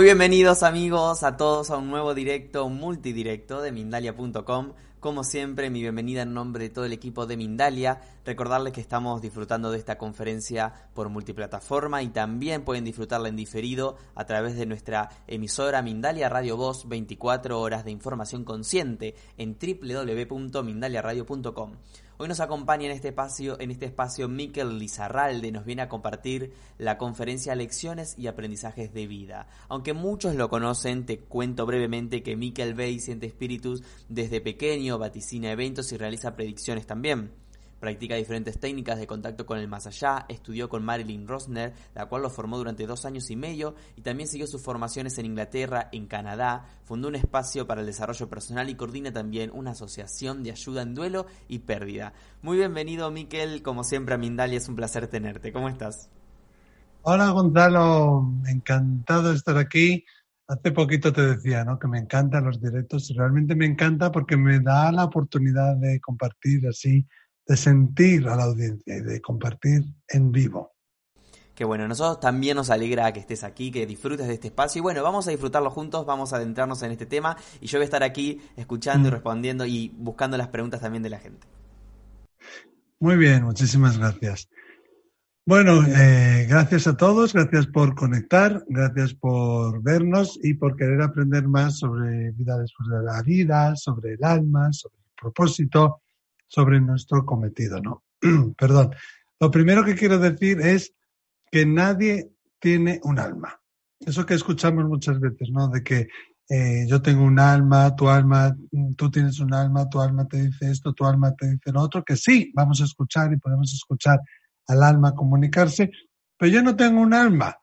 Muy bienvenidos amigos a todos a un nuevo directo, multidirecto de Mindalia.com. Como siempre, mi bienvenida en nombre de todo el equipo de Mindalia. Recordarles que estamos disfrutando de esta conferencia por multiplataforma y también pueden disfrutarla en diferido a través de nuestra emisora Mindalia Radio Voz 24 horas de información consciente en www.mindaliaradio.com. Hoy nos acompaña en este espacio, en este espacio Miquel Lizarralde, nos viene a compartir la conferencia Lecciones y Aprendizajes de Vida. Aunque muchos lo conocen, te cuento brevemente que Miquel ve y siente espíritus desde pequeño, vaticina eventos y realiza predicciones también. Practica diferentes técnicas de contacto con el más allá, estudió con Marilyn Rosner, la cual lo formó durante dos años y medio, y también siguió sus formaciones en Inglaterra, en Canadá, fundó un espacio para el desarrollo personal y coordina también una asociación de ayuda en duelo y pérdida. Muy bienvenido, Miquel, como siempre a Mindalia, es un placer tenerte. ¿Cómo estás? Hola, Gonzalo, encantado de estar aquí. Hace poquito te decía, ¿no? Que me encantan los directos realmente me encanta porque me da la oportunidad de compartir así de sentir a la audiencia y de compartir en vivo. Que bueno, nosotros también nos alegra que estés aquí, que disfrutes de este espacio. Y bueno, vamos a disfrutarlo juntos, vamos a adentrarnos en este tema. Y yo voy a estar aquí escuchando y mm. respondiendo y buscando las preguntas también de la gente. Muy bien, muchísimas gracias. Bueno, eh, gracias a todos, gracias por conectar, gracias por vernos y por querer aprender más sobre vida después de la vida, sobre el alma, sobre el propósito sobre nuestro cometido, ¿no? Perdón. Lo primero que quiero decir es que nadie tiene un alma. Eso que escuchamos muchas veces, ¿no? De que eh, yo tengo un alma, tu alma, tú tienes un alma, tu alma te dice esto, tu alma te dice lo otro, que sí, vamos a escuchar y podemos escuchar al alma comunicarse, pero yo no tengo un alma,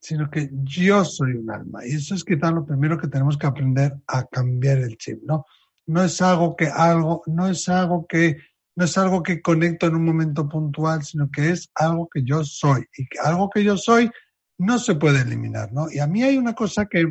sino que yo soy un alma. Y eso es quizá lo primero que tenemos que aprender a cambiar el chip, ¿no? No es algo que algo, no es algo que, no es algo que conecto en un momento puntual, sino que es algo que yo soy. Y que algo que yo soy no se puede eliminar, ¿no? Y a mí hay una cosa que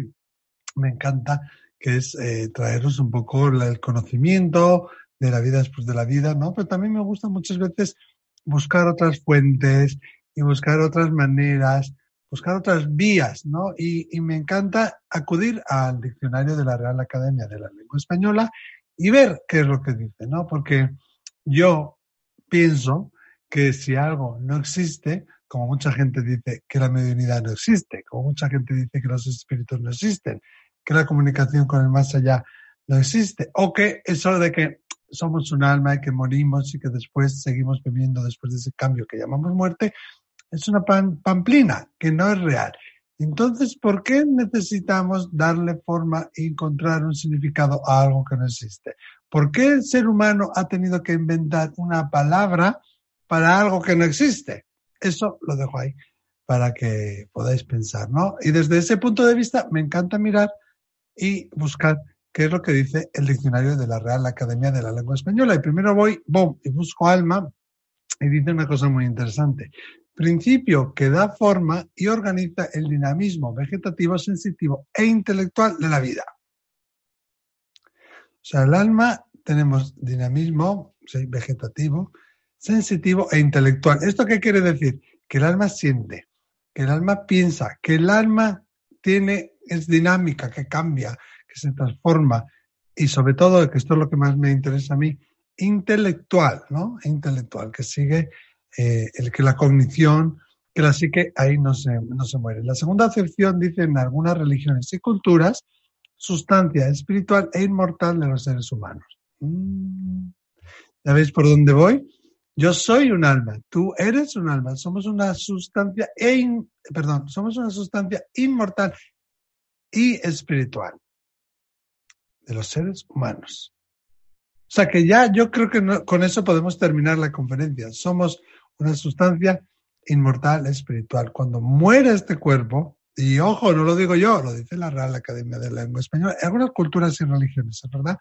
me encanta, que es eh, traeros un poco el conocimiento de la vida después de la vida, ¿no? Pero también me gusta muchas veces buscar otras fuentes y buscar otras maneras buscar otras vías, ¿no? Y, me encanta acudir al diccionario de la Real Academia de la Lengua Española y ver qué es lo que dice, ¿no? Porque yo pienso que si algo no existe, como mucha gente dice que la mediunidad no existe, como mucha gente dice que los espíritus no existen, que la comunicación con el más allá no existe, o que eso de que somos un alma y que morimos y que después seguimos viviendo después de ese cambio que llamamos muerte, es una pamplina que no es real. Entonces, ¿por qué necesitamos darle forma y encontrar un significado a algo que no existe? ¿Por qué el ser humano ha tenido que inventar una palabra para algo que no existe? Eso lo dejo ahí para que podáis pensar, ¿no? Y desde ese punto de vista me encanta mirar y buscar qué es lo que dice el diccionario de la Real Academia de la Lengua Española. Y primero voy, boom, y busco alma y dice una cosa muy interesante principio que da forma y organiza el dinamismo vegetativo, sensitivo e intelectual de la vida. O sea, el alma tenemos dinamismo vegetativo, sensitivo e intelectual. ¿Esto qué quiere decir? Que el alma siente, que el alma piensa, que el alma tiene, es dinámica, que cambia, que se transforma y sobre todo, que esto es lo que más me interesa a mí, intelectual, ¿no? Intelectual, que sigue eh, el que la cognición, que la psique ahí no se, no se muere. La segunda acepción dice en algunas religiones y culturas, sustancia espiritual e inmortal de los seres humanos. Mm. ¿Ya veis por dónde voy? Yo soy un alma, tú eres un alma, somos una sustancia, e perdón, somos una sustancia inmortal y espiritual de los seres humanos. O sea que ya yo creo que con eso podemos terminar la conferencia. Somos una sustancia inmortal espiritual. Cuando muere este cuerpo, y ojo, no lo digo yo, lo dice la Real Academia de Lengua Española, en algunas culturas y religiones, es verdad,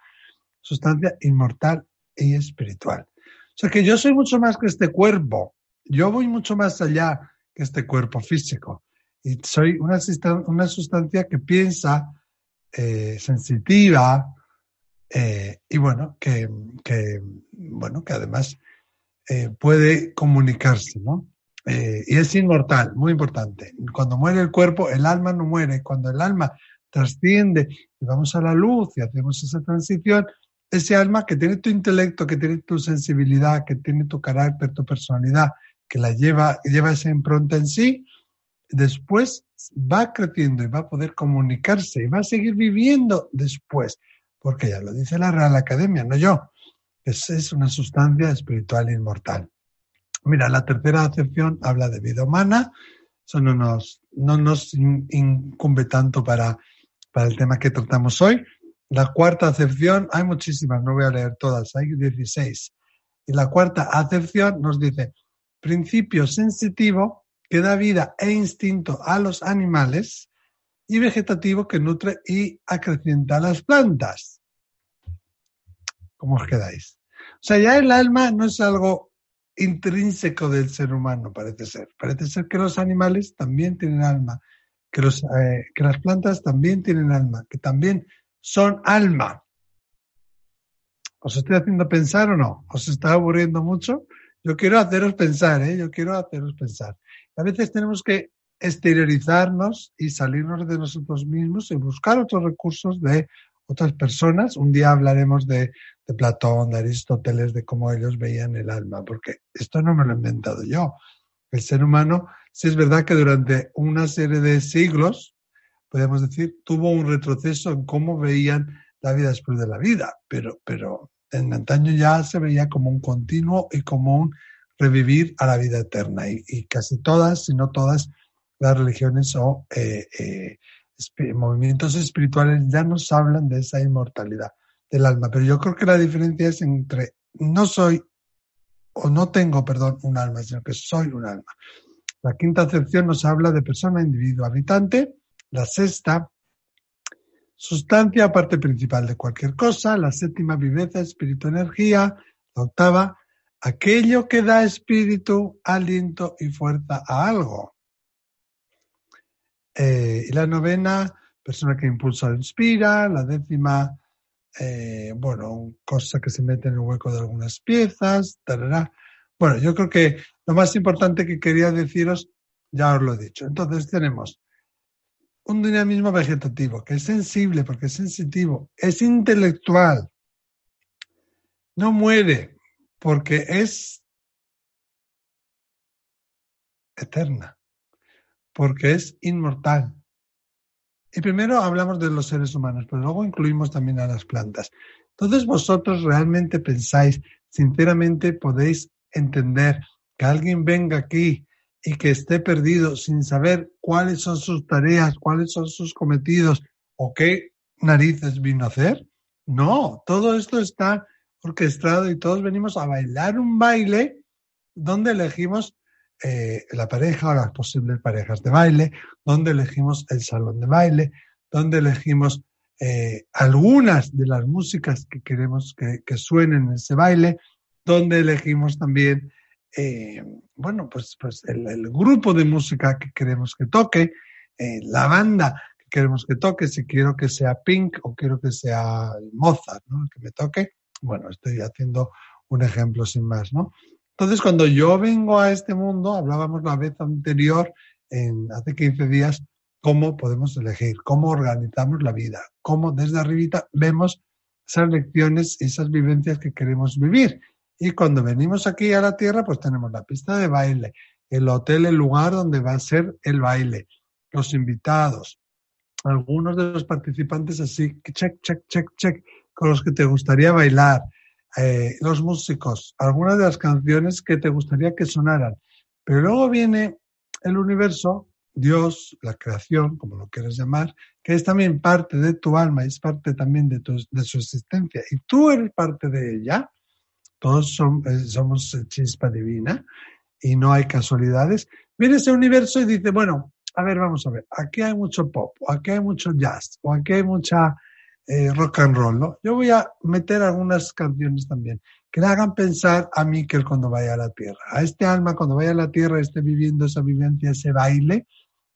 sustancia inmortal y espiritual. O sea que yo soy mucho más que este cuerpo, yo voy mucho más allá que este cuerpo físico. Y soy una, una sustancia que piensa, eh, sensitiva, eh, y bueno, que, que, bueno, que además eh, puede comunicarse, ¿no? y es inmortal, muy importante. Cuando muere el cuerpo, el alma no muere. Cuando el alma trasciende y vamos a la luz y hacemos esa transición, ese alma que tiene tu intelecto, que tiene tu sensibilidad, que tiene tu carácter, tu personalidad, que la lleva, lleva esa impronta en sí, después va creciendo y va a poder comunicarse y va a seguir viviendo después, porque ya lo dice la Real Academia, no yo. Es, una sustancia espiritual inmortal. Mira, la tercera acepción habla de vida humana, eso no nos, no nos incumbe tanto para, para el tema que tratamos hoy, la cuarta acepción, hay muchísimas, no voy a leer todas, hay 16. Y la cuarta acepción nos dice, principio sensitivo que da vida e instinto a los animales y vegetativo que nutre y acrecienta las plantas. ¿Cómo os quedáis? O sea, ya el alma no es algo intrínseco del ser humano, parece ser. Parece ser que los animales también tienen alma, que, los, eh, que las plantas también tienen alma, que también son alma. ¿Os estoy haciendo pensar o no? ¿Os está aburriendo mucho? Yo quiero haceros pensar, ¿eh? Yo quiero haceros pensar. A veces tenemos que exteriorizarnos y salirnos de nosotros mismos y buscar otros recursos de otras personas. Un día hablaremos de, Platón, de Aristóteles, de cómo ellos veían el alma, porque esto no me lo he inventado yo. El ser humano, sí es verdad que durante una serie de siglos podemos decir, tuvo un retroceso en cómo veían la vida después de la vida, pero, pero en antaño ya se veía como un continuo y como un revivir a la vida eterna. Y, casi todas, si no todas, las religiones o eh, eh, movimientos espirituales ya nos hablan de esa inmortalidad del alma. Pero yo creo que la diferencia es entre no soy o no tengo, perdón, un alma, sino que soy un alma. La quinta acepción nos habla de persona, individuo, habitante, la sexta, sustancia, parte principal de cualquier cosa. La séptima, viveza, espíritu, energía. La octava, aquello que da espíritu, aliento y fuerza a algo. Eh, y la novena, persona que impulsa o inspira. La décima, eh, bueno, cosa que se mete en el hueco de algunas piezas. Bueno, yo creo que lo más importante que quería deciros, ya os lo he dicho. Entonces tenemos un dinamismo vegetativo, que es sensible porque es sensitivo, es intelectual, no muere porque es eterna, porque es inmortal. Y primero hablamos de los seres humanos, pero luego incluimos también a las plantas. Entonces vosotros realmente pensáis, sinceramente podéis entender que alguien venga aquí y que esté perdido sin saber cuáles son sus tareas, cuáles son sus cometidos o qué narices vino a hacer. No, todo esto está orquestado y todos venimos a bailar un baile donde elegimos eh, la pareja o las posibles parejas de baile, donde elegimos el salón de baile, donde elegimos eh, algunas de las músicas que queremos que, suenen en ese baile, donde elegimos también eh, bueno, pues, pues el, grupo de música que queremos que toque, la banda que queremos que toque, si quiero que sea Pink o quiero que sea Mozart, ¿no? que me toque. Bueno, estoy haciendo un ejemplo sin más, ¿no? Entonces, cuando yo vengo a este mundo, hablábamos la vez anterior, en, hace 15 días, cómo podemos elegir, cómo organizamos la vida, cómo desde arribita vemos esas lecciones esas vivencias que queremos vivir. Y cuando venimos aquí a la Tierra, pues tenemos la pista de baile, el hotel, el lugar donde va a ser el baile, los invitados, algunos de los participantes así, check, check, check, check, con los que te gustaría bailar, eh, los músicos, algunas de las canciones que te gustaría que sonaran. Pero luego viene el universo Dios, la creación, como lo quieras llamar, que es también parte de tu alma, es parte también de su existencia, y tú eres parte de ella, todos eh, somos chispa divina y no hay casualidades, viene ese universo y dice, bueno, a ver, vamos a ver, aquí hay mucho pop, o aquí hay mucho jazz, o aquí hay mucha eh, rock and roll, ¿no? Yo voy a meter algunas canciones también que le hagan pensar a Miquel cuando vaya a la tierra, a este alma cuando vaya a la tierra esté viviendo esa vivencia, ese baile,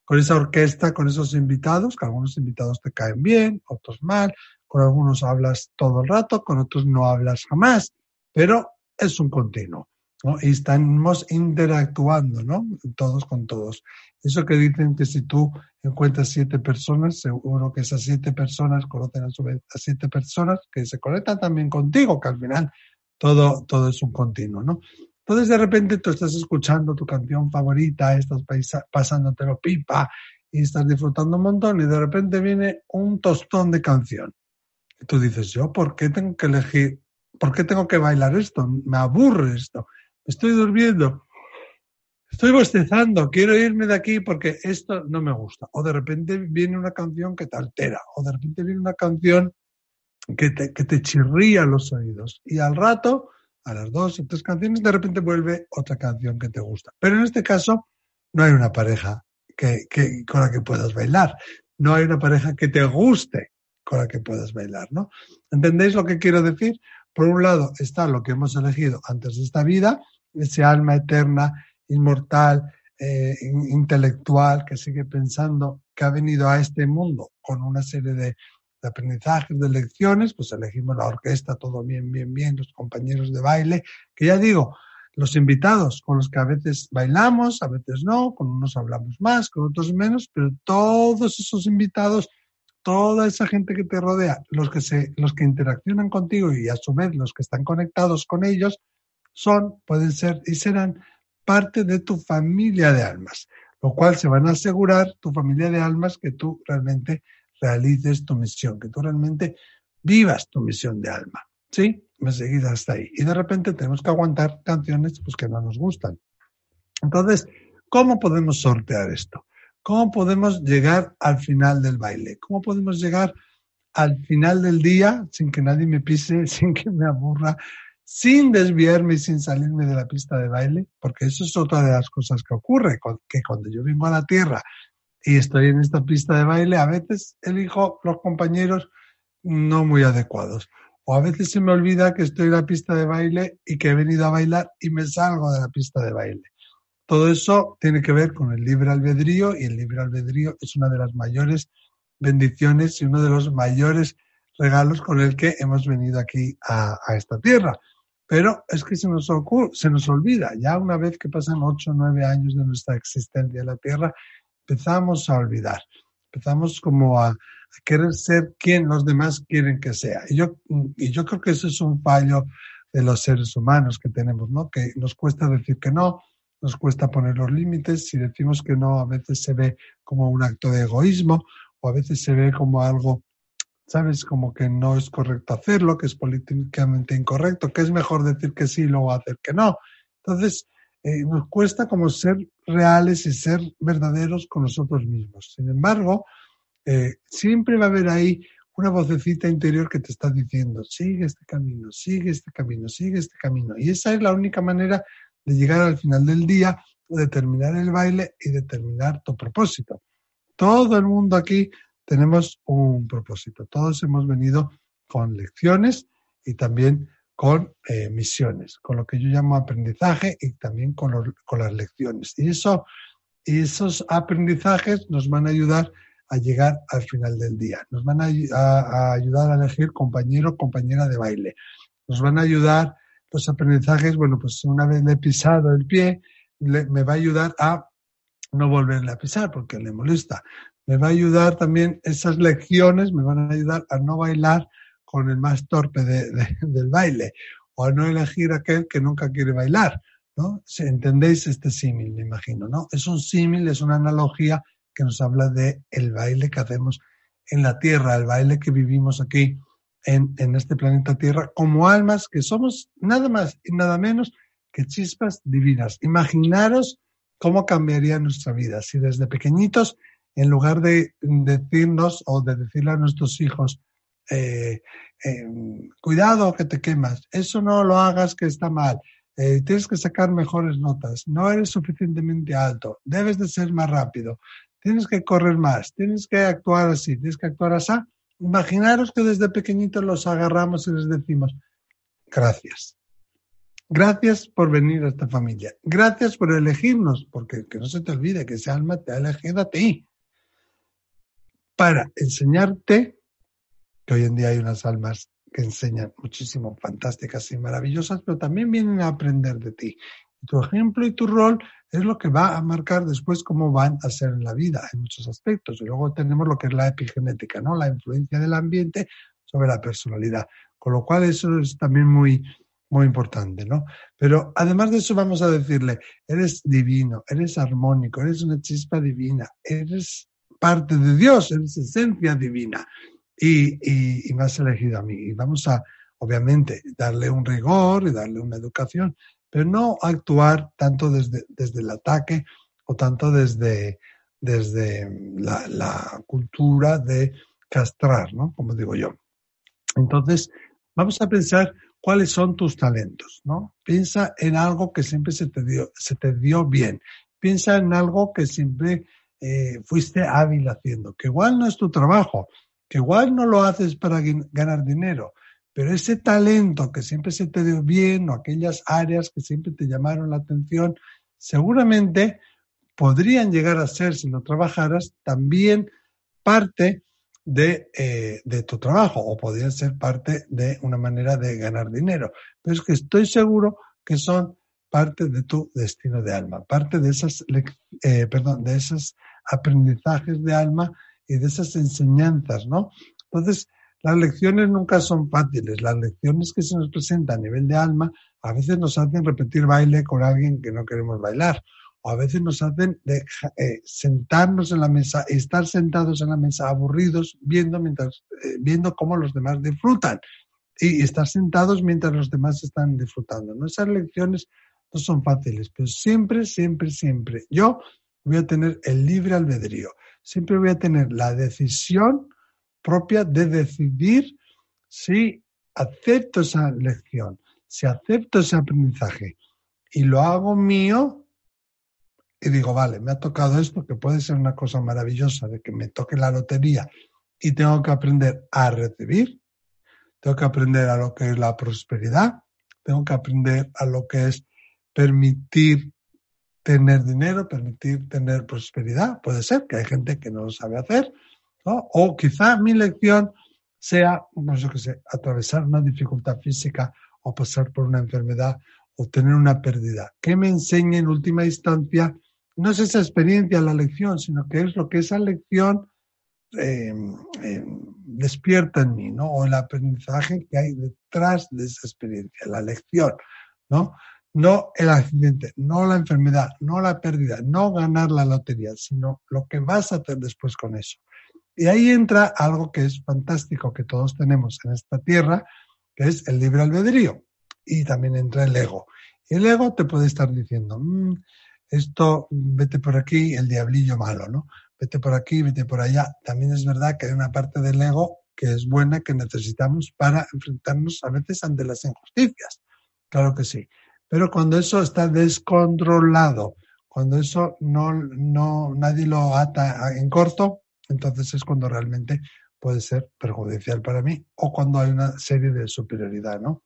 con esa orquesta, con esos invitados, que algunos invitados te caen bien, otros mal, con algunos hablas todo el rato, con otros no hablas jamás, pero es un continuo. ¿No? Y estamos interactuando, ¿no? Todos con todos. Eso que dicen que si tú encuentras siete personas, seguro que esas siete personas conocen a su vez a siete personas que se conectan también contigo, que al final todo, todo es un continuo, ¿no? Entonces de repente tú estás escuchando tu canción favorita, estás pasándotelo pipa y estás disfrutando un montón y de repente viene un tostón de canción. Y tú dices, yo, ¿por qué tengo que elegir? ¿Por qué tengo que bailar esto? Me aburre esto. Estoy durmiendo. Estoy bostezando, quiero irme de aquí porque esto no me gusta. O de repente viene una canción que te altera, o de repente viene una canción que te, que te chirría los oídos. Y al rato, a las dos o tres canciones, de repente vuelve otra canción que te gusta. Pero en este caso, no hay una pareja que, que, con la que puedas bailar. No hay una pareja que te guste con la que puedas bailar, ¿no? ¿Entendéis lo que quiero decir? Por un lado está lo que hemos elegido antes de esta vida, ese alma eterna inmortal, eh, intelectual, que sigue pensando que ha venido a este mundo con una serie de, de aprendizajes, de lecciones, pues elegimos la orquesta, todo bien, bien, bien, los compañeros de baile, que ya digo, los invitados con los que a veces bailamos, a veces no, con unos hablamos más, con otros menos, pero todos esos invitados, toda esa gente que te rodea, los que se, los que interaccionan contigo y a su vez los que están conectados con ellos, son, pueden ser y serán parte de tu familia de almas, lo cual se van a asegurar tu familia de almas que tú realmente realices tu misión, que tú realmente vivas tu misión de alma. ¿Sí? Me seguís hasta ahí. Y de repente tenemos que aguantar canciones pues, que no nos gustan. Entonces, ¿cómo podemos sortear esto? ¿Cómo podemos llegar al final del baile? ¿Cómo podemos llegar al final del día sin que nadie me pise, sin que me aburra, sin desviarme y sin salirme de la pista de baile, porque eso es otra de las cosas que ocurre, que cuando yo vengo a la Tierra y estoy en esta pista de baile, a veces elijo los compañeros no muy adecuados. O a veces se me olvida que estoy en la pista de baile y que he venido a bailar y me salgo de la pista de baile. Todo eso tiene que ver con el libre albedrío y el libre albedrío es una de las mayores bendiciones y uno de los mayores regalos con el que hemos venido aquí a, a esta tierra. Pero es que se nos, ocurre, se nos olvida, ya una vez que pasan ocho o nueve años de nuestra existencia en la Tierra, empezamos a olvidar, empezamos como a, querer ser quien los demás quieren que sea. Y yo, y yo creo que eso es un fallo de los seres humanos que tenemos, ¿no? Que nos cuesta decir que no, nos cuesta poner los límites, si decimos que no, a veces se ve como un acto de egoísmo o a veces se ve como algo ¿sabes? Como que no es correcto hacerlo, que es políticamente incorrecto, que es mejor decir que sí y luego hacer que no. Entonces, eh, nos cuesta como ser reales y ser verdaderos con nosotros mismos. Sin embargo, eh, siempre va a haber ahí una vocecita interior que te está diciendo, sigue este camino, sigue este camino, sigue este camino. Y esa es la única manera de llegar al final del día, de terminar el baile y de terminar tu propósito. Todo el mundo aquí tenemos un propósito. Todos hemos venido con lecciones y también con eh, misiones, con lo que yo llamo aprendizaje y también con, con las lecciones. Y, eso, y esos aprendizajes nos van a ayudar a llegar al final del día. Nos van a, a, ayudar a elegir compañero o compañera de baile. Nos van a ayudar los aprendizajes, bueno, pues una vez le he pisado el pie, me va a ayudar a no volverle a pisar porque le molesta me va a ayudar también, esas lecciones me van a ayudar a no bailar con el más torpe del baile o a no elegir aquel que nunca quiere bailar, ¿no? ¿Entendéis este símil, me imagino, no? Es un símil, es una analogía que nos habla de el baile que hacemos en la Tierra, el baile que vivimos aquí en, en este planeta Tierra, como almas que somos nada más y nada menos que chispas divinas. Imaginaros cómo cambiaría nuestra vida si desde pequeñitos, en lugar de decirnos o de decirle a nuestros hijos, eh, eh, cuidado que te quemas, eso no lo hagas que está mal, eh, tienes que sacar mejores notas, no eres suficientemente alto, debes de ser más rápido, tienes que correr más, tienes que actuar así, tienes que actuar así. Imaginaros que desde pequeñitos los agarramos y les decimos, gracias. Gracias por venir a esta familia. Gracias por elegirnos, porque que no se te olvide que ese alma te ha elegido a ti para enseñarte que hoy en día hay unas almas que enseñan muchísimo, fantásticas y maravillosas, pero también vienen a aprender de ti. Tu ejemplo y tu rol es lo que va a marcar después cómo van a ser en la vida en muchos aspectos. Y luego tenemos lo que es la epigenética, ¿no? La influencia del ambiente sobre la personalidad. Con lo cual eso es también muy, muy importante, ¿no? Pero además de eso vamos a decirle, eres divino, eres armónico, eres una chispa divina, eres parte de Dios, eres esencia divina y, y, me has elegido a mí. Y vamos a, obviamente, darle un rigor y darle una educación, pero no actuar tanto desde, desde el ataque o tanto desde, desde la, la, cultura de castrar, ¿no? Como digo yo. Entonces, vamos a pensar cuáles son tus talentos, ¿no? Piensa en algo que siempre se te dio, se te dio bien. Piensa en algo que siempre eh, fuiste hábil haciendo, que igual no es tu trabajo, que igual no lo haces para ganar dinero, pero ese talento que siempre se te dio bien o aquellas áreas que siempre te llamaron la atención, seguramente podrían llegar a ser, si no trabajaras, también parte de, eh, de, tu trabajo o podrían ser parte de una manera de ganar dinero. Pero es que estoy seguro que son parte de tu destino de alma, parte de esas, eh, perdón, de esos aprendizajes de alma y de esas enseñanzas, ¿no? Entonces, las lecciones nunca son fáciles. Las lecciones que se nos presentan a nivel de alma a veces nos hacen repetir baile con alguien que no queremos bailar. O a veces nos hacen eh, sentarnos en la mesa, estar sentados en la mesa aburridos, viendo, mientras, eh, viendo cómo los demás disfrutan. Y estar sentados mientras los demás están disfrutando. ¿no? Esas lecciones no son fáciles, pero siempre, siempre, siempre. Yo voy a tener el libre albedrío. Siempre voy a tener la decisión propia de decidir si acepto esa lección, si acepto ese aprendizaje. Y lo hago mío y digo, vale, me ha tocado esto, que puede ser una cosa maravillosa de que me toque la lotería y tengo que aprender a recibir, tengo que aprender a lo que es la prosperidad, tengo que aprender a lo que es permitir tener dinero, permitir tener prosperidad. Puede ser que hay gente que no lo sabe hacer, ¿no? O quizá mi lección sea, pues yo qué sé, atravesar una dificultad física o pasar por una enfermedad o tener una pérdida. Que me enseñe en última instancia, no es esa experiencia la lección, sino que es lo que esa lección eh, eh, despierta en mí, ¿no? O el aprendizaje que hay detrás de esa experiencia, la lección, ¿no? No el accidente, no la enfermedad, no la pérdida, no ganar la lotería, sino lo que vas a hacer después con eso. Y ahí entra algo que es fantástico que todos tenemos en esta tierra, que es el libre albedrío. Y también entra el ego. El ego te puede estar diciendo, mm, esto, vete por aquí, el diablillo malo, ¿no? Vete por aquí, vete por allá. También es verdad que hay una parte del ego que es buena, que necesitamos para enfrentarnos a veces ante las injusticias. Claro que sí. Pero cuando eso está descontrolado, cuando eso no, no, nadie lo ata en corto, entonces es cuando realmente puede ser perjudicial para mí o cuando hay una serie de superioridad, ¿no?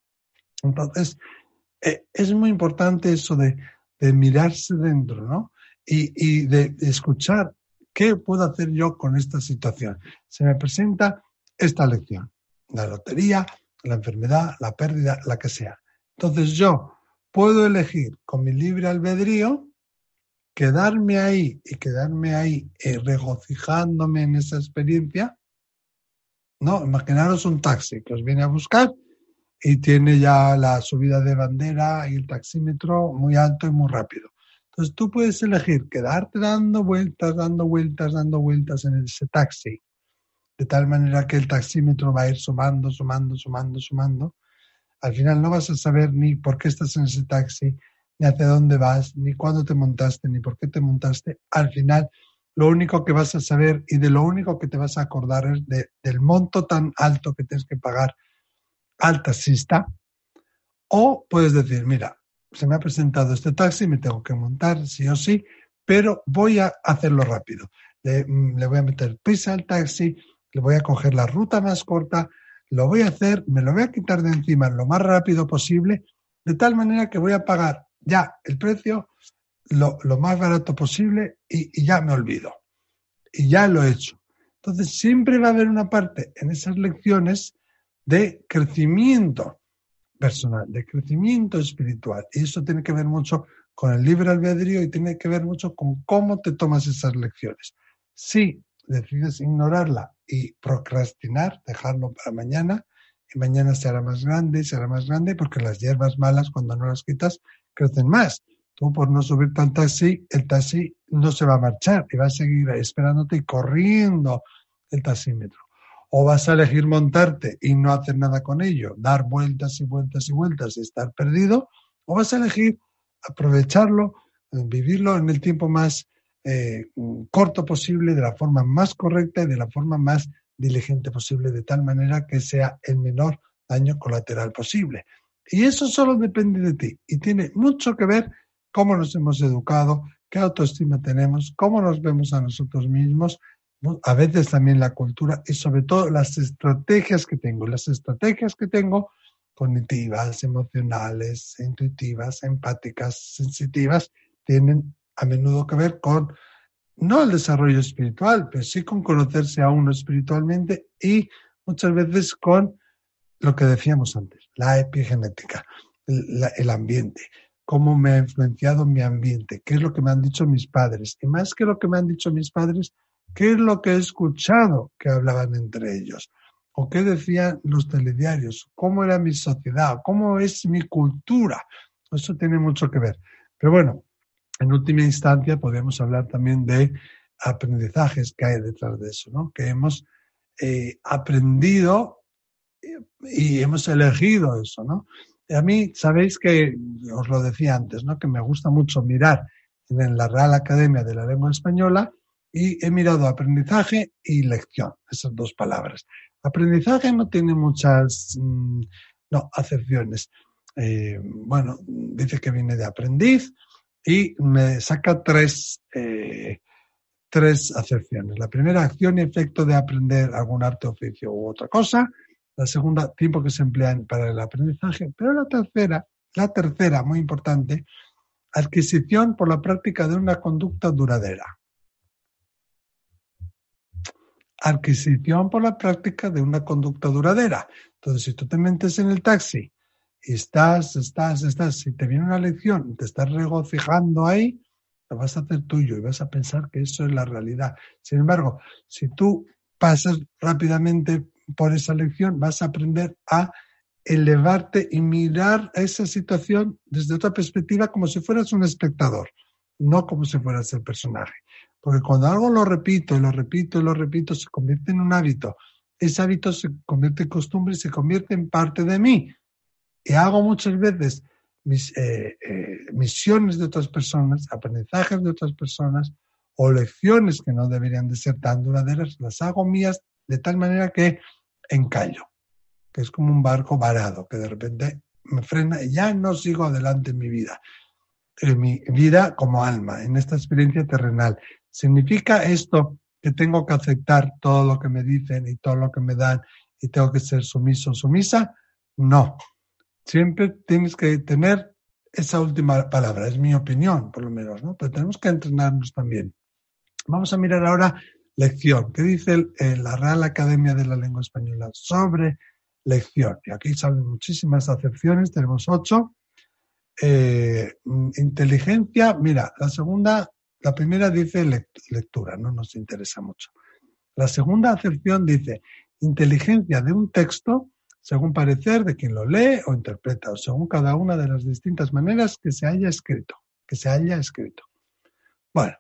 Entonces, eh, es muy importante eso de, de mirarse dentro, ¿no? Y, y de escuchar qué puedo hacer yo con esta situación. Se me presenta esta lección, la lotería, la enfermedad, la pérdida, la que sea. Entonces yo puedo elegir con mi libre albedrío quedarme ahí y quedarme ahí eh, regocijándome en esa experiencia. No, imaginaros un taxi que os viene a buscar y tiene ya la subida de bandera y el taxímetro muy alto y muy rápido. Entonces tú puedes elegir quedarte dando vueltas, dando vueltas, dando vueltas en ese taxi, de tal manera que el taxímetro va a ir sumando, sumando, sumando, sumando, al final no vas a saber ni por qué estás en ese taxi, ni hacia dónde vas, ni cuándo te montaste, ni por qué te montaste. Al final, lo único que vas a saber y de lo único que te vas a acordar es del monto tan alto que tienes que pagar al taxista. O puedes decir, mira, se me ha presentado este taxi, me tengo que montar sí o sí, pero voy a hacerlo rápido. Le, mm, le voy a meter prisa al taxi, le voy a coger la ruta más corta, lo voy a hacer, me lo voy a quitar de encima lo más rápido posible, de tal manera que voy a pagar ya el precio lo, más barato posible y, ya me olvido. Y ya lo he hecho. Entonces siempre va a haber una parte en esas lecciones de crecimiento personal, de crecimiento espiritual. Y eso tiene que ver mucho con el libre albedrío y tiene que ver mucho con cómo te tomas esas lecciones. Si decides ignorarla y procrastinar, dejarlo para mañana, y mañana se hará más grande, se hará más grande, porque las hierbas malas, cuando no las quitas, crecen más. Tú por no subir al taxi, el taxi no se va a marchar y va a seguir esperándote y corriendo el taxímetro. O vas a elegir montarte y no hacer nada con ello, dar vueltas y vueltas y vueltas y estar perdido, o vas a elegir aprovecharlo, vivirlo en el tiempo más eh, corto posible, de la forma más correcta y de la forma más diligente posible, de tal manera que sea el menor daño colateral posible. Y eso solo depende de ti y tiene mucho que ver cómo nos hemos educado, qué autoestima tenemos, cómo nos vemos a nosotros mismos, a veces también la cultura y sobre todo las estrategias que tengo. Las estrategias que tengo cognitivas, emocionales, intuitivas, empáticas, sensitivas, tienen a menudo que ver con no el desarrollo espiritual, pero sí con conocerse a uno espiritualmente y muchas veces con lo que decíamos antes, la epigenética, el, ambiente, cómo me ha influenciado mi ambiente, qué es lo que me han dicho mis padres, y más que lo que me han dicho mis padres, qué es lo que he escuchado que hablaban entre ellos, o qué decían los telediarios, cómo era mi sociedad, cómo es mi cultura. Eso tiene mucho que ver. Pero bueno, en última instancia podemos hablar también de aprendizajes que hay detrás de eso, ¿no? Que hemos eh, aprendido y hemos elegido eso, ¿no? a mí, sabéis que, os lo decía antes, ¿no? Que me gusta mucho mirar en la Real Academia de la Lengua Española y he mirado aprendizaje y lección, esas dos palabras. Aprendizaje no tiene muchas, mm, no, acepciones. Eh, bueno, dice que viene de aprendiz y me saca tres, eh, tres acepciones. La primera, acción y efecto de aprender algún arte, oficio u otra cosa la segunda, tiempo que se emplea para el aprendizaje, pero la tercera, la tercera, muy importante, adquisición por la práctica de una conducta duradera. Adquisición por la práctica de una conducta duradera. Entonces, si tú te metes en el taxi estás, estás, estás, si te viene una lección, te estás regocijando ahí, lo vas a hacer tuyo y vas a pensar que eso es la realidad. Sin embargo, si tú pasas rápidamente por esa lección vas a aprender a elevarte y mirar a esa situación desde otra perspectiva como si fueras un espectador, no como si fueras el personaje. Porque cuando algo lo repito y lo repito y lo repito, se convierte en un hábito. Ese hábito se convierte en costumbre y se convierte en parte de mí. Y hago muchas veces mis eh, eh, misiones de otras personas, aprendizajes de otras personas o lecciones que no deberían de ser tan duraderas, las hago mías de tal manera que encallo, que es como un barco varado, que de repente me frena y ya no sigo adelante en mi vida, en mi vida como alma, en esta experiencia terrenal. ¿Significa esto que tengo que aceptar todo lo que me dicen y todo lo que me dan y tengo que ser sumiso o sumisa? No. Siempre tienes que tener esa última palabra, es mi opinión, por lo menos, ¿no? Pero tenemos que entrenarnos también. Vamos a mirar ahora lección. ¿Qué dice la Real Academia de la Lengua Española sobre lección? Y aquí salen muchísimas acepciones, tenemos ocho. Eh, inteligencia, mira, la segunda, la primera dice lectura, no nos interesa mucho. La segunda acepción dice inteligencia de un texto según parecer de quien lo lee o interpreta, o según cada una de las distintas maneras que se haya escrito, que se haya escrito. Bueno,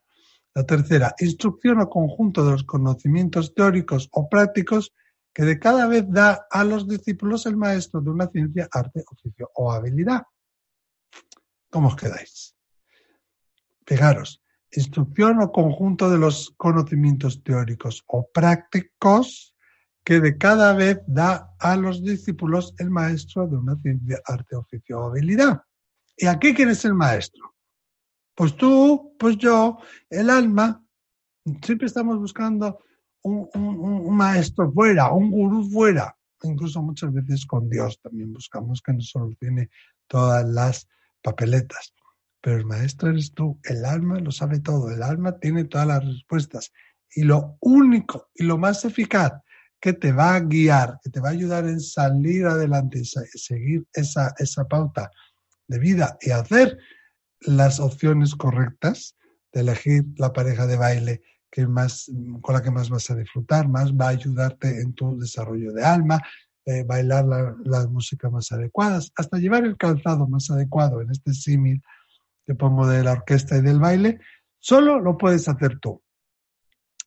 la tercera, instrucción o conjunto de los conocimientos teóricos o prácticos que de cada vez da a los discípulos el maestro de una ciencia, arte, oficio o habilidad. ¿Cómo os quedáis? Fijaros, instrucción o conjunto de los conocimientos teóricos o prácticos que de cada vez da a los discípulos el maestro de una ciencia, arte, oficio o habilidad. ¿Y aquí quién es el maestro? Pues tú, pues yo, el alma. Siempre estamos buscando un, un maestro fuera, un gurú fuera. Incluso muchas veces con Dios también buscamos que nos solucione todas las papeletas. Pero el maestro eres tú, el alma lo sabe todo, el alma tiene todas las respuestas. Y lo único y lo más eficaz que te va a guiar, que te va a ayudar en salir adelante, seguir esa, esa pauta de vida y hacer las opciones correctas de elegir la pareja de baile que más, con la que más vas a disfrutar, más va a ayudarte en tu desarrollo de alma, eh, bailar las músicas más adecuadas, hasta llevar el calzado más adecuado en este símil que pongo de la orquesta y del baile, solo lo puedes hacer tú.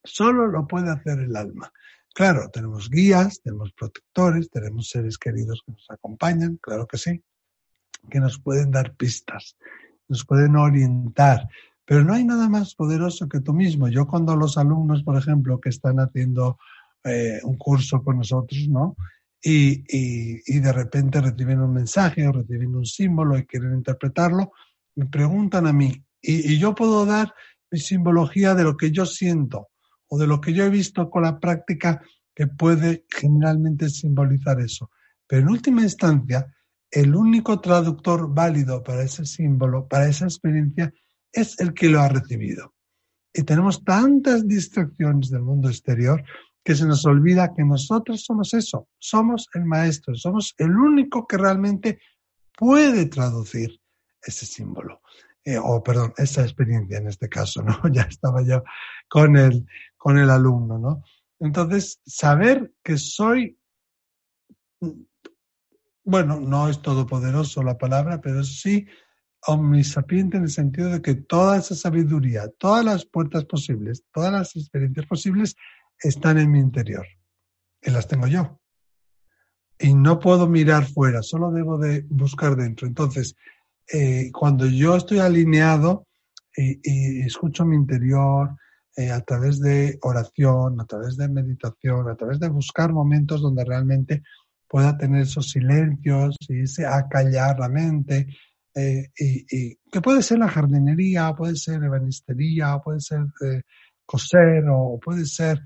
Solo lo puede hacer el alma. Claro, tenemos guías, tenemos protectores, tenemos seres queridos que nos acompañan, claro que sí, que nos pueden dar pistas, nos pueden orientar, pero no hay nada más poderoso que tú mismo. Yo cuando los alumnos, por ejemplo, que están haciendo eh, un curso con nosotros, ¿no? Y, y, de repente reciben un mensaje o reciben un símbolo y quieren interpretarlo, me preguntan a mí y, yo puedo dar mi simbología de lo que yo siento o de lo que yo he visto con la práctica que puede generalmente simbolizar eso. Pero en última instancia, el único traductor válido para ese símbolo, para esa experiencia, es el que lo ha recibido. Y tenemos tantas distracciones del mundo exterior que se nos olvida que nosotros somos eso, somos el maestro, somos el único que realmente puede traducir ese símbolo. Eh, o perdón, esa experiencia en este caso, ¿no? Ya estaba yo con el, con el alumno, ¿no? Entonces, saber que soy, bueno, no es todopoderoso la palabra, pero sí omnisapiente en el sentido de que toda esa sabiduría, todas las puertas posibles, todas las experiencias posibles están en mi interior. Y las tengo yo. Y no puedo mirar fuera, solo debo de buscar dentro. Entonces, eh, cuando yo estoy alineado y, escucho mi interior eh, a través de oración, a través de meditación, a través de buscar momentos donde realmente pueda tener esos silencios y ese acallar la mente, eh, y, que puede ser la jardinería, puede ser ebanistería, puede ser coser o puede ser,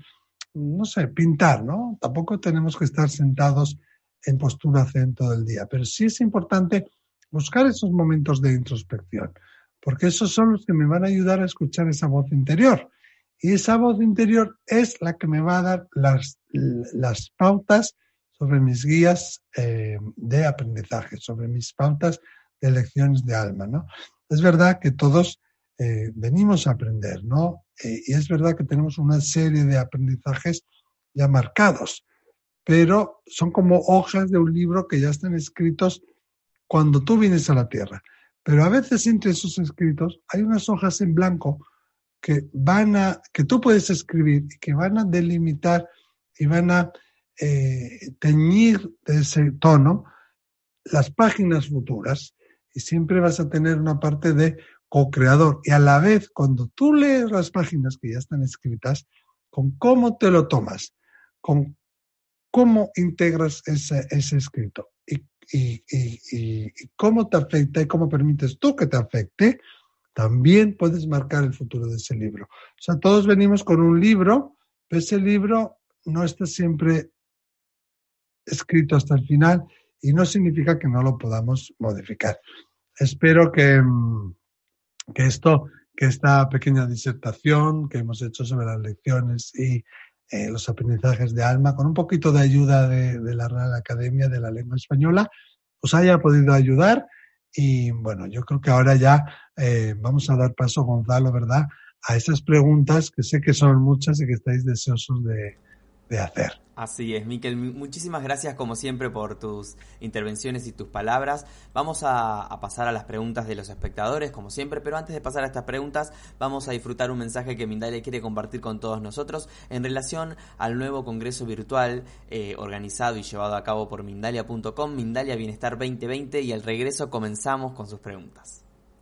no sé, pintar, ¿no? Tampoco tenemos que estar sentados en postura zen todo el día, pero sí es importante buscar esos momentos de introspección, porque esos son los que me van a ayudar a escuchar esa voz interior. Y esa voz interior es la que me va a dar las, las pautas sobre mis guías eh, de aprendizaje, sobre mis pautas de lecciones de alma, ¿no? Es verdad que todos eh, venimos a aprender, ¿no? Eh, y es verdad que tenemos una serie de aprendizajes ya marcados, pero son como hojas de un libro que ya están escritos cuando tú vienes a la Tierra. Pero a veces entre esos escritos hay unas hojas en blanco que van a, que tú puedes escribir y que van a delimitar y van a eh, teñir de ese tono las páginas futuras y siempre vas a tener una parte de co-creador. Y a la vez, cuando tú lees las páginas que ya están escritas, con cómo te lo tomas, con cómo integras ese, ese escrito y, cómo te afecta y cómo permites tú que te afecte, también puedes marcar el futuro de ese libro. O sea, todos venimos con un libro, pero ese libro no está siempre escrito hasta el final y no significa que no lo podamos modificar. Espero que, mm, que esto, que esta pequeña disertación que hemos hecho sobre las lecciones y eh, los aprendizajes de alma, con un poquito de ayuda de, la Real Academia de la Lengua Española, os haya podido ayudar. Y bueno, yo creo que ahora ya eh, vamos a dar paso, Gonzalo, ¿verdad? A esas preguntas que sé que son muchas y que estáis deseosos de, Así es, Miquel. Muchísimas gracias como siempre por tus intervenciones y tus palabras. Vamos a, pasar a las preguntas de los espectadores, como siempre, pero antes de pasar a estas preguntas, vamos a disfrutar un mensaje que Mindalia quiere compartir con todos nosotros en relación al nuevo congreso virtual eh, organizado y llevado a cabo por Mindalia.com, Mindalia Bienestar 2020, y al regreso comenzamos con sus preguntas.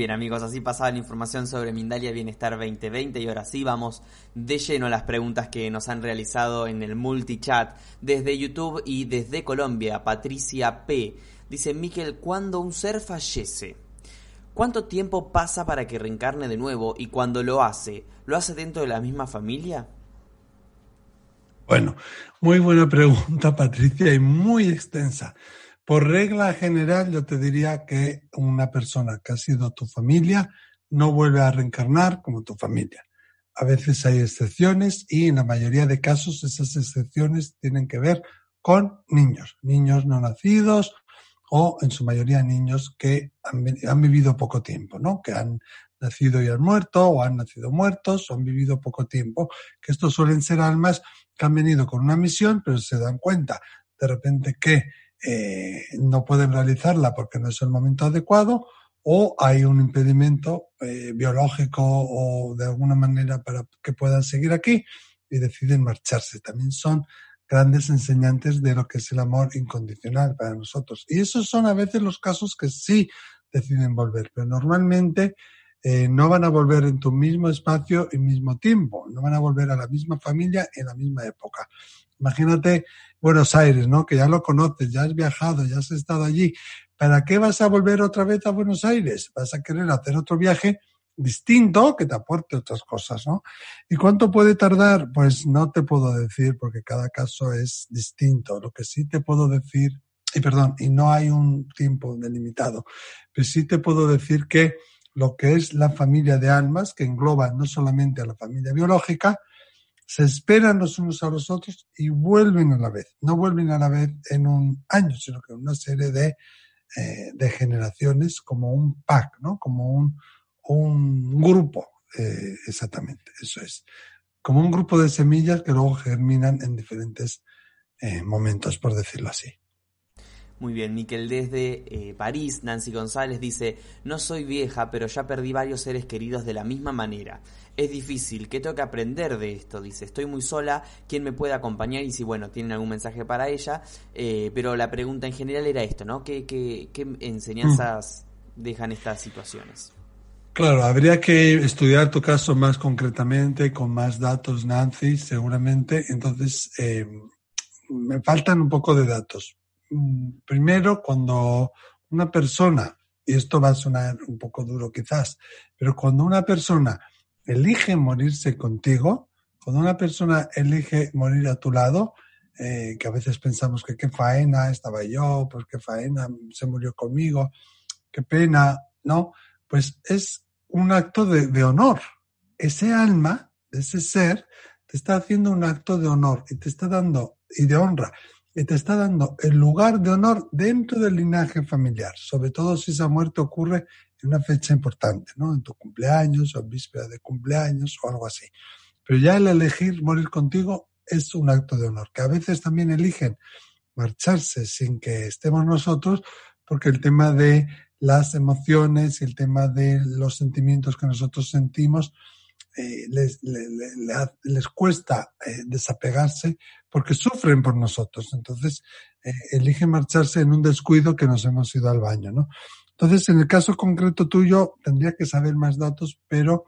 bien amigos, así pasaba la información sobre Mindalia Bienestar 2020 y ahora sí vamos de lleno a las preguntas que nos han realizado en el multichat desde YouTube y desde Colombia. Patricia P. Dice, Miquel, cuando un ser fallece, ¿cuánto tiempo pasa para que reencarne de nuevo? Y cuando lo hace, ¿lo hace dentro de la misma familia? Bueno, muy buena pregunta Patricia y muy extensa. Por regla general, yo te diría que una persona que ha sido tu familia no vuelve a reencarnar como tu familia. A veces hay excepciones y en la mayoría de casos esas excepciones tienen que ver con niños, niños no nacidos o en su mayoría niños que han, vivido poco tiempo, ¿no? Que han nacido y han muerto o han nacido muertos o han vivido poco tiempo, que estos suelen ser almas que han venido con una misión pero se dan cuenta de repente que eh, no pueden realizarla porque no es el momento adecuado o hay un impedimento eh, biológico o de alguna manera para que puedan seguir aquí y deciden marcharse. También son grandes enseñantes de lo que es el amor incondicional para nosotros. Y esos son a veces los casos que sí deciden volver, pero normalmente eh, no van a volver en tu mismo espacio y mismo tiempo, no van a volver a la misma familia en la misma época. Imagínate Buenos Aires, ¿no? Que ya lo conoces, ya has viajado, ya has estado allí. ¿Para qué vas a volver otra vez a Buenos Aires? Vas a querer hacer otro viaje distinto que te aporte otras cosas, ¿no? ¿Y cuánto puede tardar? Pues no te puedo decir porque cada caso es distinto. Lo que sí te puedo decir, y perdón, y no hay un tiempo delimitado, pero sí te puedo decir que lo que es la familia de almas, que engloba no solamente a la familia biológica, se esperan los unos a los otros y vuelven a la vez. No vuelven a la vez en un año, sino que en una serie de, eh, de generaciones, como un pack, ¿no? Como un, un grupo, eh, exactamente, eso es. Como un grupo de semillas que luego germinan en diferentes eh, momentos, por decirlo así. Muy bien, Miquel, desde eh, París, Nancy González dice, no soy vieja, pero ya perdí varios seres queridos de la misma manera. Es difícil, ¿qué tengo que aprender de esto? Dice, estoy muy sola, ¿quién me puede acompañar? Y si, bueno, tienen algún mensaje para ella, eh, pero la pregunta en general era esto, ¿no? ¿Qué, qué, qué enseñanzas dejan estas situaciones? Claro, habría que estudiar tu caso más concretamente, con más datos, Nancy, seguramente. Entonces, eh, me faltan un poco de datos Mm, primero cuando una persona, y esto va a sonar un poco duro quizás, pero cuando una persona elige morirse contigo, cuando una persona elige morir a tu lado, eh, que a veces pensamos que qué faena estaba yo, pues qué faena se murió conmigo, qué pena, ¿no? Pues es un acto de, de honor. Ese alma, ese ser, te está haciendo un acto de honor y te está dando, y de honra, y te está dando el lugar de honor dentro del linaje familiar, sobre todo si esa muerte ocurre en una fecha importante, ¿no? En tu cumpleaños o en víspera de cumpleaños o algo así. Pero ya el elegir morir contigo es un acto de honor, que a veces también eligen marcharse sin que estemos nosotros, porque el tema de las emociones y el tema de los sentimientos que nosotros sentimos eh, les, les, cuesta eh, desapegarse porque sufren por nosotros. Entonces, eh, eligen marcharse en un descuido que nos hemos ido al baño, ¿no? Entonces, en el caso concreto tuyo, tendría que saber más datos, pero,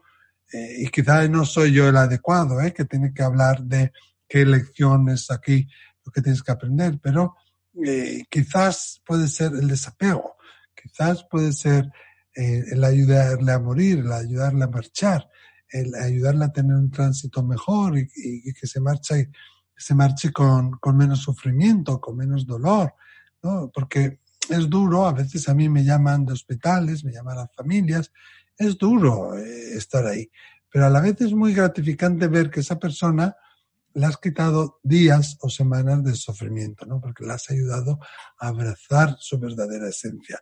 y quizá no soy yo el adecuado, ¿eh? que tiene que hablar de qué lecciones aquí, lo que tienes que aprender, pero quizás puede ser el desapego, quizás puede ser el ayudarle a morir, el ayudarle a marchar, el ayudarle a tener un tránsito mejor y, que se marche, se marche con, con, menos sufrimiento, con menos dolor, ¿no? Porque es duro, a veces a mí me llaman de hospitales, me llaman las familias, es duro eh, estar ahí, pero a la vez es muy gratificante ver que esa persona le has quitado días o semanas de sufrimiento, ¿no? Porque le has ayudado a abrazar su verdadera esencia.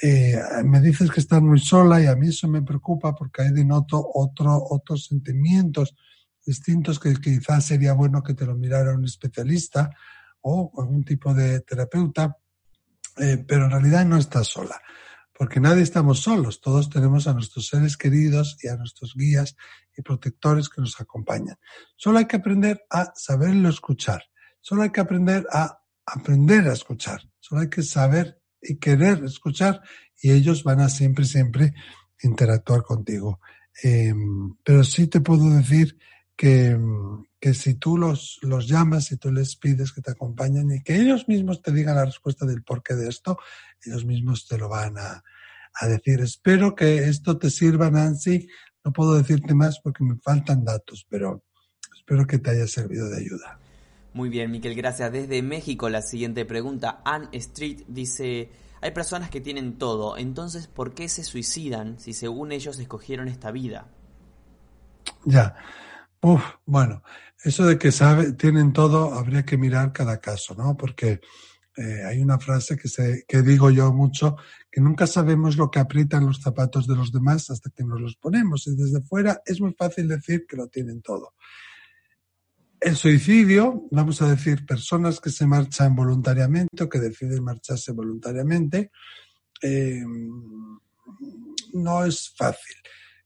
Eh, me dices que estás muy sola y a mí eso me preocupa porque ahí denoto otro, otros sentimientos distintos que quizás sería bueno que te lo mirara un especialista o algún tipo de terapeuta, eh, pero en realidad no estás sola porque nadie estamos solos, todos tenemos a nuestros seres queridos y a nuestros guías y protectores que nos acompañan. Solo hay que aprender a saberlo escuchar, solo hay que aprender a aprender a escuchar, solo hay que saber y querer escuchar y ellos van a siempre, siempre interactuar contigo. Em, pero sí te puedo decir que, que si tú los, los llamas y tú les pides que te acompañen y que ellos mismos te digan la respuesta del porqué de esto, ellos mismos te lo van a, a decir. Espero que esto te sirva, Nancy. No puedo decirte más porque me faltan datos, pero espero que te haya servido de ayuda. Muy bien, Miquel, gracias. Desde México la siguiente pregunta. Ann Street dice, hay personas que tienen todo, entonces ¿por qué se suicidan si según ellos escogieron esta vida? Ya. Uf, bueno, eso de que sabe, tienen todo, habría que mirar cada caso, ¿no? Porque eh, hay una frase que, se, que digo yo mucho, que nunca sabemos lo que aprietan los zapatos de los demás hasta que nos los ponemos. Y desde fuera es muy fácil decir que lo tienen todo. El suicidio, vamos a decir, personas que se marchan voluntariamente o que deciden marcharse voluntariamente, eh, no es fácil.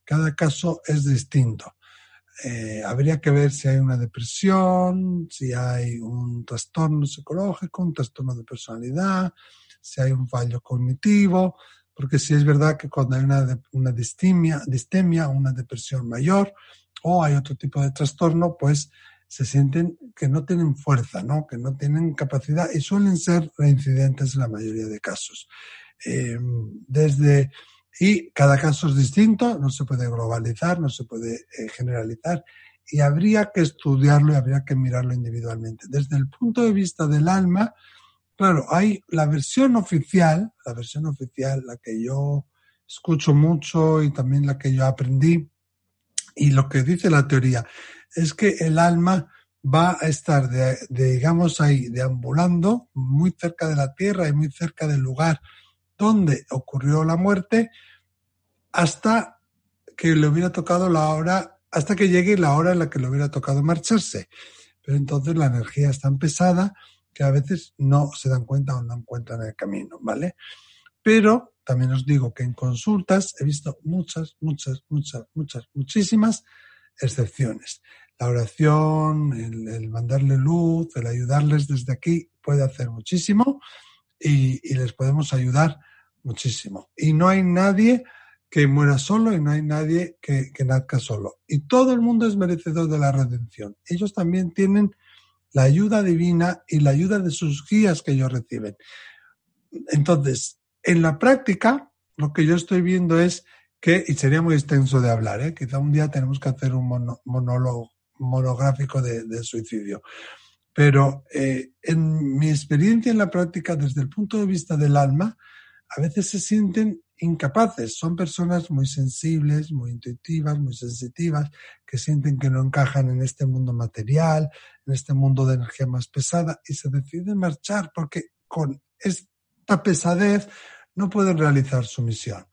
Cada caso es distinto. Eh, habría que ver si hay una depresión, si hay un trastorno psicológico, un trastorno de personalidad, si hay un fallo cognitivo, porque si es verdad que cuando hay una, una distimia, distemia, una depresión mayor o hay otro tipo de trastorno, pues se sienten que no tienen fuerza, ¿no? que no tienen capacidad y suelen ser reincidentes en la mayoría de casos. Eh, desde y cada caso es distinto, no se puede globalizar, no se puede eh, generalizar y habría que estudiarlo y habría que mirarlo individualmente. Desde el punto de vista del alma, claro, hay la versión oficial, la versión oficial, la que yo escucho mucho y también la que yo aprendí, y lo que dice la teoría es que el alma va a estar, de, digamos, ahí deambulando muy cerca de la tierra y muy cerca del lugar donde ocurrió la muerte hasta que le hubiera tocado la hora, hasta que llegue la hora en la que le hubiera tocado marcharse. Pero entonces la energía es tan pesada que a veces no se dan cuenta o no encuentran el camino, ¿vale? Pero también os digo que en consultas he visto muchas, muchas, muchas, muchas, muchísimas excepciones. La oración, el mandarle luz, el ayudarles desde aquí puede hacer muchísimo y, y les podemos ayudar muchísimo. Y no hay nadie que muera solo y no hay nadie que, que nazca solo. Y todo el mundo es merecedor de la redención. Ellos también tienen la ayuda divina y la ayuda de sus guías que ellos reciben. Entonces, en la práctica, lo que yo estoy viendo es que, y sería muy extenso de hablar, ¿eh? quizá un día tenemos que hacer un monólogo monográfico de, de suicidio. Pero eh, en mi experiencia en la práctica, desde el punto de vista del alma, a veces se sienten incapaces. Son personas muy sensibles, muy intuitivas, muy sensitivas, que sienten que no encajan en este mundo material, en este mundo de energía más pesada y se deciden marchar porque con esta pesadez no pueden realizar su misión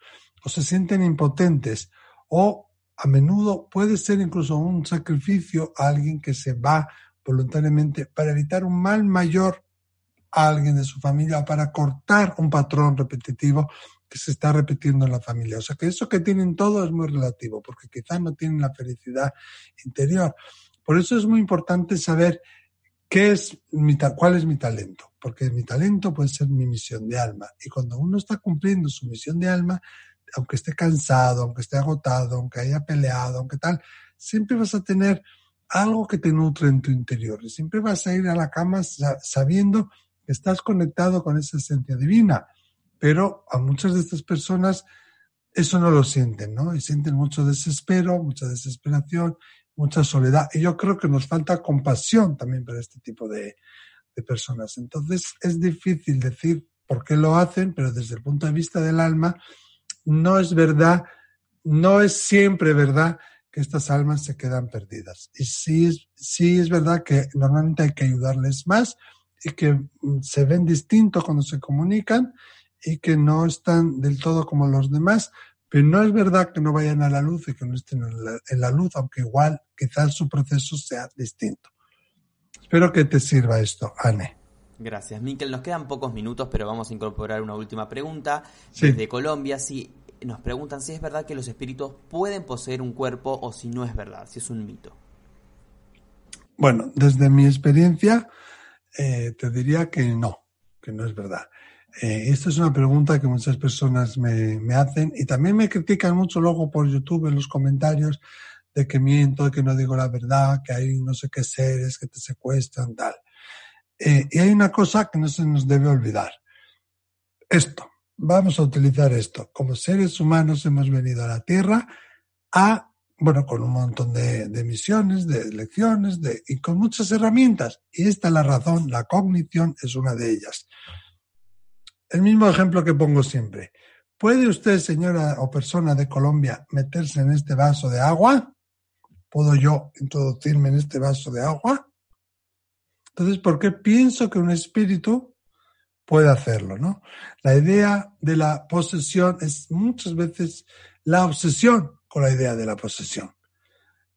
o se sienten impotentes o a menudo puede ser incluso un sacrificio a alguien que se va voluntariamente para evitar un mal mayor a alguien de su familia o para cortar un patrón repetitivo que se está repitiendo en la familia. O sea que eso que tienen todo es muy relativo, porque quizás no tienen la felicidad interior. Por eso es muy importante saber qué es cuál es mi talento, porque mi talento puede ser mi misión de alma. Y cuando uno está cumpliendo su misión de alma, aunque esté cansado, aunque esté agotado, aunque haya peleado, aunque tal, siempre vas a tener algo que te nutre en tu interior y siempre vas a ir a la cama sabiendo que estás conectado con esa esencia divina. Pero a muchas de estas personas eso no lo sienten, ¿no? Y sienten mucho desespero, mucha desesperación, mucha soledad. Y yo creo que nos falta compasión también para este tipo de, de personas. Entonces es difícil decir por qué lo hacen, pero desde el punto de vista del alma, no es verdad, no es siempre verdad que estas almas se quedan perdidas. Y sí es, sí es verdad que normalmente hay que ayudarles más y que mm, se ven distintos cuando se comunican y que no están del todo como los demás, pero no es verdad que no vayan a la luz y que no estén en la, luz, aunque igual quizás su proceso sea distinto. Espero que te sirva esto, Anne. Gracias, Miquel. Nos quedan pocos minutos, pero vamos a incorporar una última pregunta. Desde Colombia, si nos preguntan si es verdad que los espíritus pueden poseer un cuerpo o si no es verdad, si es un mito. Bueno, desde mi experiencia eh, te diría que no, que no es verdad. Eh, esta es una pregunta que muchas personas me, hacen y también me critican mucho luego por YouTube en los comentarios de que miento, de que no digo la verdad, que hay no sé qué seres que te secuestran, tal. Eh, y hay una cosa que no se nos debe olvidar. Esto, vamos a utilizar esto. Como seres humanos hemos venido a la Tierra a, bueno, con un montón de, de misiones, de lecciones, de, y con muchas herramientas. Y esta es la razón, la cognición es una de ellas. El mismo ejemplo que pongo siempre. ¿Puede usted, señora o persona de Colombia, meterse en este vaso de agua? ¿Puedo yo introducirme en este vaso de agua? Entonces, ¿por qué pienso que un espíritu puede hacerlo, ¿no? La idea de la posesión es muchas veces la obsesión con la idea de la posesión.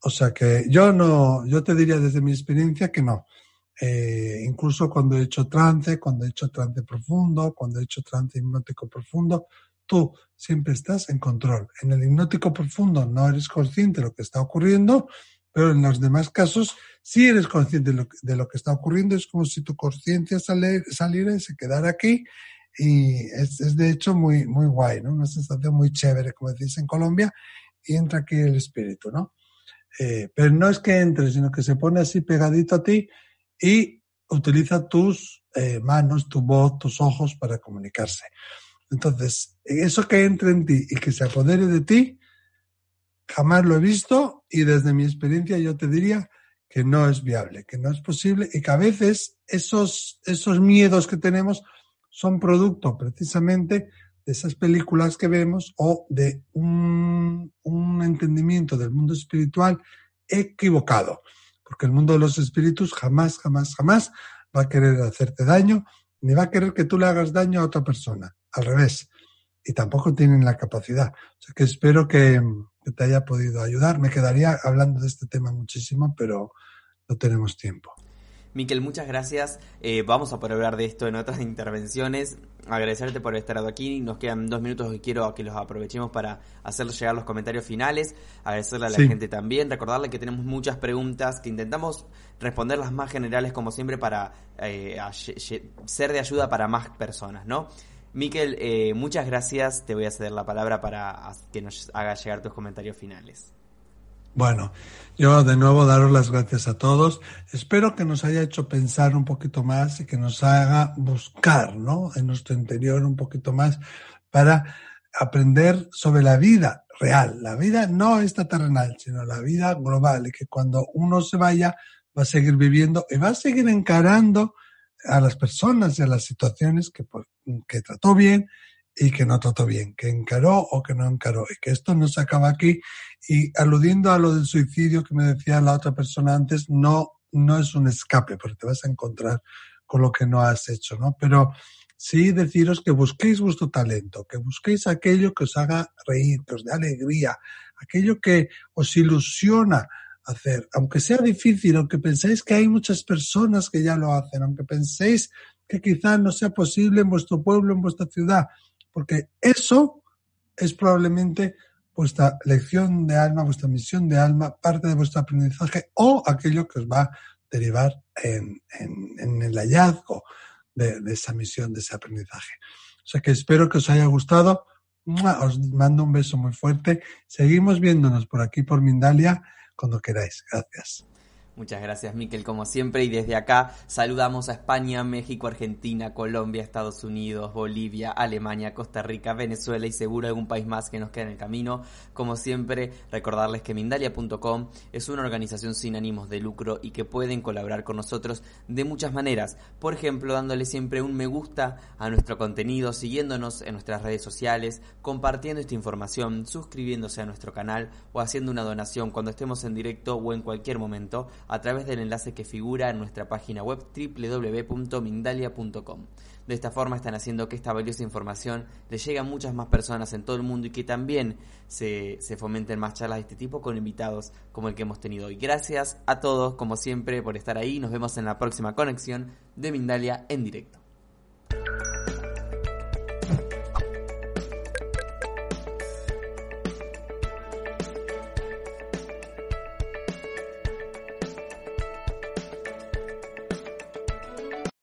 O sea que yo no, yo te diría desde mi experiencia que no. Eh, incluso cuando he hecho trance, cuando he hecho trance profundo, cuando he hecho trance hipnótico profundo, tú siempre estás en control. En el hipnótico profundo no eres consciente de lo que está ocurriendo, pero en los demás casos si eres consciente de lo, que está ocurriendo. Es como si tu conciencia saliera y se quedara aquí. Y es, de hecho muy, muy guay, ¿no? Una sensación muy chévere, como decís en Colombia, y entra aquí el espíritu, ¿no? Eh, pero no es que entre, sino que se pone así pegadito a ti y utiliza tus eh, manos, tu voz, tus ojos para comunicarse. Entonces, eso que entre en ti y que se apodere de ti, jamás lo he visto y desde mi experiencia yo te diría que no es viable, que no es posible y que a veces esos, esos miedos que tenemos son producto precisamente de esas películas que vemos o de un, un entendimiento del mundo espiritual equivocado. Porque el mundo de los espíritus jamás, jamás, jamás va a querer hacerte daño, ni va a querer que tú le hagas daño a otra persona. Al revés. Y tampoco tienen la capacidad. O sea que espero que, que te haya podido ayudar. Me quedaría hablando de este tema muchísimo, pero no tenemos tiempo. Miquel, muchas gracias. Eh, vamos a poder hablar de esto en otras intervenciones. Agradecerte por estar aquí. Nos quedan dos minutos y quiero que los aprovechemos para hacer llegar los comentarios finales. Agradecerle a la gente también. Recordarle que tenemos muchas preguntas que intentamos responder las más generales como siempre para eh, ser de ayuda para más personas, ¿no? Miquel, eh, muchas gracias. Te voy a ceder la palabra para que nos haga llegar tus comentarios finales. Bueno, yo de nuevo daros las gracias a todos. Espero que nos haya hecho pensar un poquito más y que nos haga buscar, ¿no? En nuestro interior un poquito más para aprender sobre la vida real. La vida no esta terrenal, sino la vida global y que cuando uno se vaya va a seguir viviendo y va a seguir encarando a las personas y a las situaciones que, que trató bien y que no trató bien, que encaró o que no encaró, y que esto no se acaba aquí. Y aludiendo a lo del suicidio que me decía la otra persona antes, no, no es un escape, porque te vas a encontrar con lo que no has hecho, ¿no? Pero sí deciros que busquéis vuestro talento, que busquéis aquello que os haga reír, que os dé alegría, aquello que os ilusiona hacer, aunque sea difícil, aunque penséis que hay muchas personas que ya lo hacen, aunque penséis que quizás no sea posible en vuestro pueblo, en vuestra ciudad, porque eso es probablemente vuestra lección de alma, vuestra misión de alma, parte de vuestro aprendizaje o aquello que os va a derivar en, el hallazgo de, de, esa misión, de ese aprendizaje. O sea que espero que os haya gustado. Os mando un beso muy fuerte. Seguimos viéndonos por aquí, por Mindalia cuando queráis. Gracias. Muchas gracias, Miquel, como siempre. Y desde acá saludamos a España, México, Argentina, Colombia, Estados Unidos, Bolivia, Alemania, Costa Rica, Venezuela y seguro algún país más que nos queda en el camino. Como siempre, recordarles que Mindalia.com es una organización sin ánimos de lucro y que pueden colaborar con nosotros de muchas maneras. Por ejemplo, dándole siempre un me gusta a nuestro contenido, siguiéndonos en nuestras redes sociales, compartiendo esta información, suscribiéndose a nuestro canal o haciendo una donación cuando estemos en directo o en cualquier momento a través del enlace que figura en nuestra página web www.mindalia.com. De esta forma están haciendo que esta valiosa información le llegue a muchas más personas en todo el mundo y que también se, fomenten más charlas de este tipo con invitados como el que hemos tenido hoy. Gracias a todos, como siempre, por estar ahí. Nos vemos en la próxima conexión de Mindalia en directo.